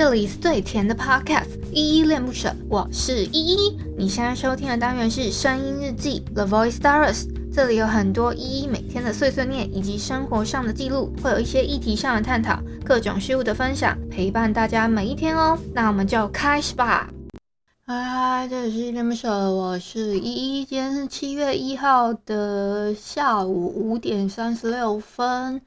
这里是最甜的 Podcast，依依恋不舍，我是依依。你现在收听的单元是声音日记 The Voice Diaries，这里有很多依依每天的碎碎念以及生活上的记录，会有一些议题上的探讨，各种事物的分享，陪伴大家每一天哦。那我们就开始吧。嗨，这里是依恋不舍，我是依依。今天是七月一号的下午五点三十六分。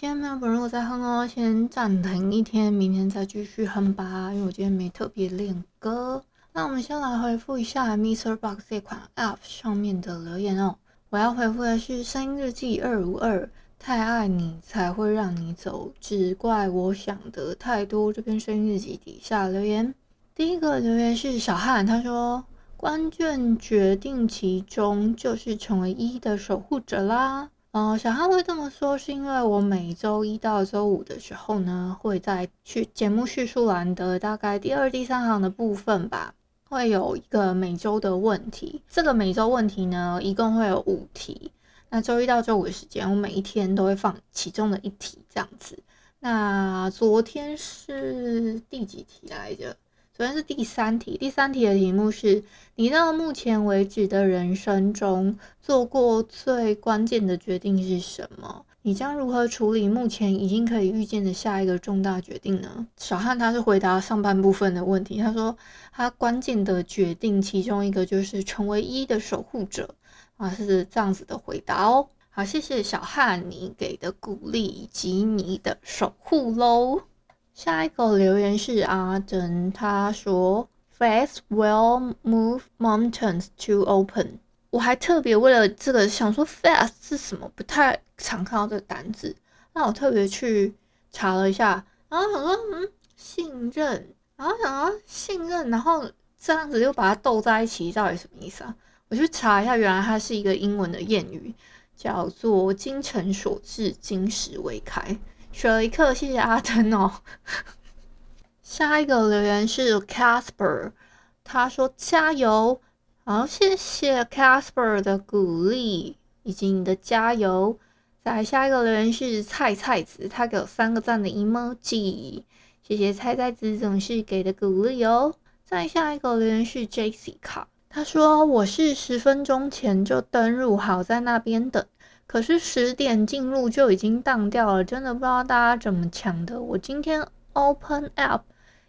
今天没有本人我在哼哦，先暂停一天，明天再继续哼吧。因为我今天没特别练歌。那我们先来回复一下 Mr. Box 这款 App 上面的留言哦。我要回复的是声音日记二五二，太爱你才会让你走，只怪我想的太多。这篇声音日记底下留言，第一个留言是小汉，他说：关键决定其中就是成为一的守护者啦。嗯、小汉会这么说，是因为我每周一到周五的时候呢，会在去节目叙述栏的大概第二、第三行的部分吧，会有一个每周的问题。这个每周问题呢，一共会有五题。那周一到周五的时间，我每一天都会放其中的一题这样子。那昨天是第几题来着？昨天是第三题，第三题的题目是：你到目前为止的人生中做过最关键的决定是什么？你将如何处理目前已经可以预见的下一个重大决定呢？小汉他是回答上半部分的问题，他说他关键的决定其中一个就是成为一的守护者啊，是这样子的回答哦。好，谢谢小汉你给的鼓励以及你的守护喽。下一个留言是阿珍，他说：“Faith will move mountains to open。”我还特别为了这个想说，“faith” 是什么？不太常看到这个单字，那我特别去查了一下，然后想说，嗯，信任，然后想说信任，然后这样子又把它斗在一起，到底什么意思啊？我去查一下，原来它是一个英文的谚语，叫做“精诚所至，金石为开”。学了一课，谢谢阿登哦。下一个留言是 Casper，他说加油，好，谢谢 Casper 的鼓励以及你的加油。再下一个留言是菜菜子，他给我三个赞的 emoji，谢谢菜菜子总是给的鼓励哦。再下一个留言是 Jessica，他说我是十分钟前就登入好在那边等。可是十点进入就已经当掉了，真的不知道大家怎么抢的。我今天 open app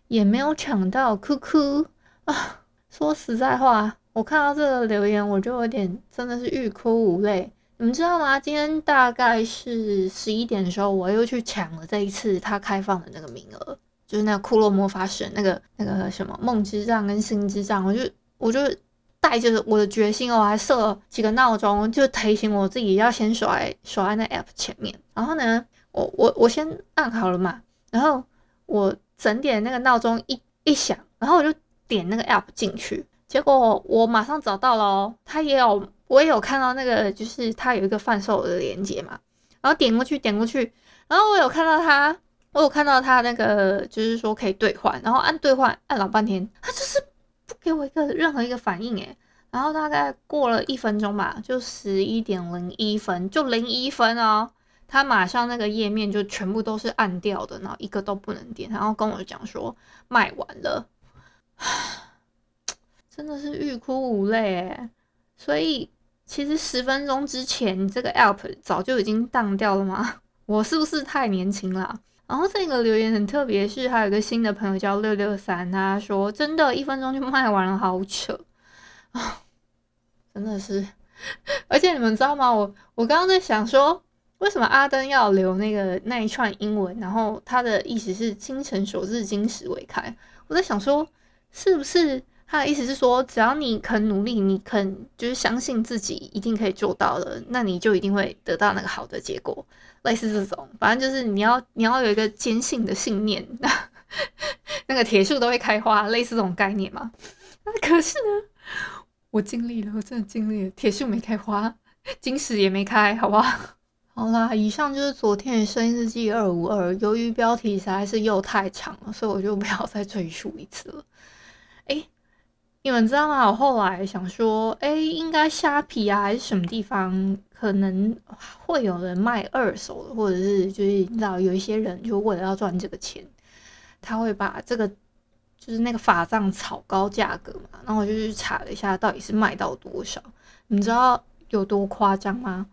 也没有抢到，哭哭啊！说实在话，我看到这个留言我就有点真的是欲哭无泪。你们知道吗？今天大概是十一点的时候，我又去抢了这一次他开放的那个名额，就是那个库洛魔法使那个那个什么梦之杖跟心之杖，我就我就。带着我的决心，我还设了几个闹钟，就提醒我自己要先守在守在那 app 前面。然后呢，我我我先按好了嘛，然后我整点那个闹钟一一响，然后我就点那个 app 进去，结果我马上找到了哦，他也有我也有看到那个，就是他有一个贩售的链接嘛，然后点过去点过去，然后我有看到他，我有看到他那个就是说可以兑换，然后按兑换按老半天，他就是。给我一个任何一个反应诶，然后大概过了一分钟吧，就十一点零一分，就零一分哦，他马上那个页面就全部都是暗掉的，然后一个都不能点，然后跟我讲说卖完了，真的是欲哭无泪诶。所以其实十分钟之前这个 app 早就已经当掉了吗？我是不是太年轻了？然后这个留言很特别，是还有个新的朋友叫六六三，他说真的，一分钟就卖完了，好扯啊！真的是，而且你们知道吗？我我刚刚在想说，为什么阿登要留那个那一串英文？然后他的意思是“精诚所至，金石为开”。我在想说，是不是？他的意思是说，只要你肯努力，你肯就是相信自己一定可以做到的，那你就一定会得到那个好的结果。类似这种，反正就是你要你要有一个坚信的信念，那个铁树都会开花，类似这种概念嘛。那可是呢，我尽力了，我真的尽力了，铁树没开花，金石也没开，好不好？好啦，以上就是昨天的声音日记二五二。由于标题实在是又太长了，所以我就不要再赘述一次了。诶你们知道吗？我后来想说，哎，应该虾皮啊，还是什么地方，可能会有人卖二手的，或者是就是你知道，有一些人就为了要赚这个钱，他会把这个就是那个法杖炒高价格嘛，然后我就去查了一下，到底是卖到多少？你知道有多夸张吗？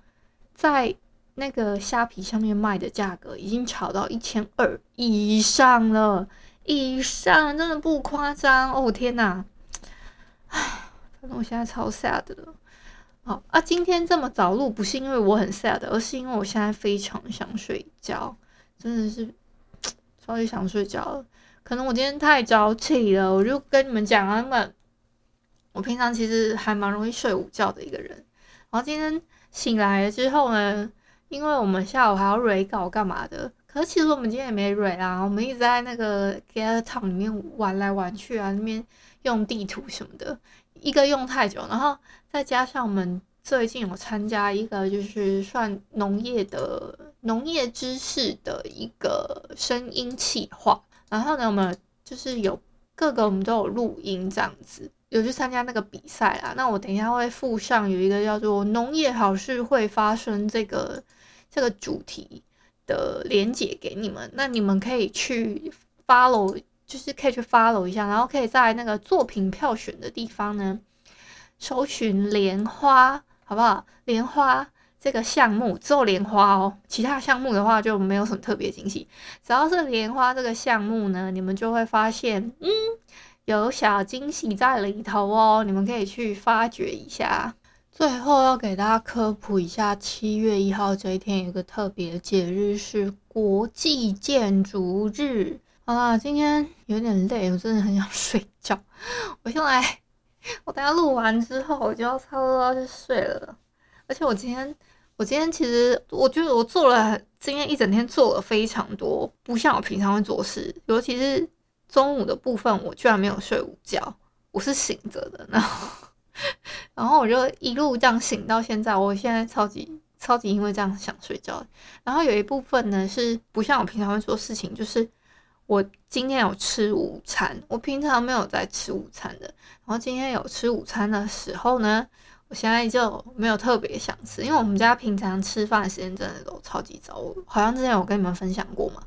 在那个虾皮上面卖的价格已经炒到一千二以上了，以上真的不夸张哦！天哪，可能我现在超 sad 的。好啊，今天这么早录不是因为我很 sad，而是因为我现在非常想睡觉，真的是超级想睡觉了。可能我今天太早起了，我就跟你们讲啊，那我平常其实还蛮容易睡午觉的一个人。然后今天醒来之后呢，因为我们下午还要 re 稿干嘛的，可是其实我们今天也没 re 啊，我们一直在那个 Get Town 里面玩来玩去啊，那边用地图什么的，一个用太久，然后再加上我们最近有参加一个就是算农业的农业知识的一个声音企划，然后呢，我们就是有各个我们都有录音这样子，有去参加那个比赛啦。那我等一下会附上有一个叫做“农业好事会发生”这个。这个主题的连结给你们，那你们可以去 follow，就是可以去 follow 一下，然后可以在那个作品票选的地方呢，搜寻莲花，好不好？莲花这个项目只有莲花哦，其他项目的话就没有什么特别惊喜。只要是莲花这个项目呢，你们就会发现，嗯，有小惊喜在里头哦，你们可以去发掘一下。最后要给大家科普一下，七月一号这一天有个特别节日是国际建筑日。好啦，今天有点累，我真的很想睡觉。我先来，我等下录完之后我就要差不多要去睡了。而且我今天，我今天其实我觉得我做了，今天一整天做了非常多，不像我平常会做事。尤其是中午的部分，我居然没有睡午觉，我是醒着的。然后。然后我就一路这样醒到现在，我现在超级超级因为这样想睡觉。然后有一部分呢是不像我平常会做事情，就是我今天有吃午餐，我平常没有在吃午餐的。然后今天有吃午餐的时候呢，我现在就没有特别想吃，因为我们家平常吃饭时间真的都超级早，我好像之前有跟你们分享过嘛。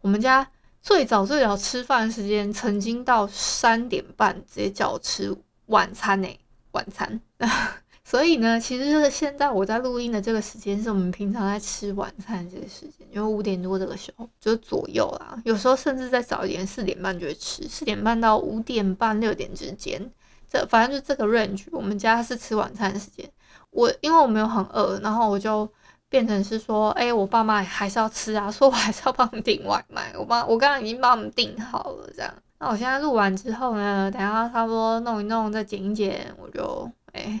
我们家最早最早吃饭时间曾经到三点半，直接叫我吃晚餐呢、晚餐，所以呢，其实就是现在我在录音的这个时间，是我们平常在吃晚餐这个时间，因为五点多这个时候就左右啦，有时候甚至再早一点，四点半就会吃，四点半到五点半六点之间，这反正就这个 range，我们家是吃晚餐的时间。我因为我没有很饿，然后我就变成是说，哎、我爸妈还是要吃啊，说我还是要帮他们订外卖，我妈我刚刚已经帮他们订好了，这样。那我现在录完之后呢，等下差不多弄一弄，再剪一剪，我就哎、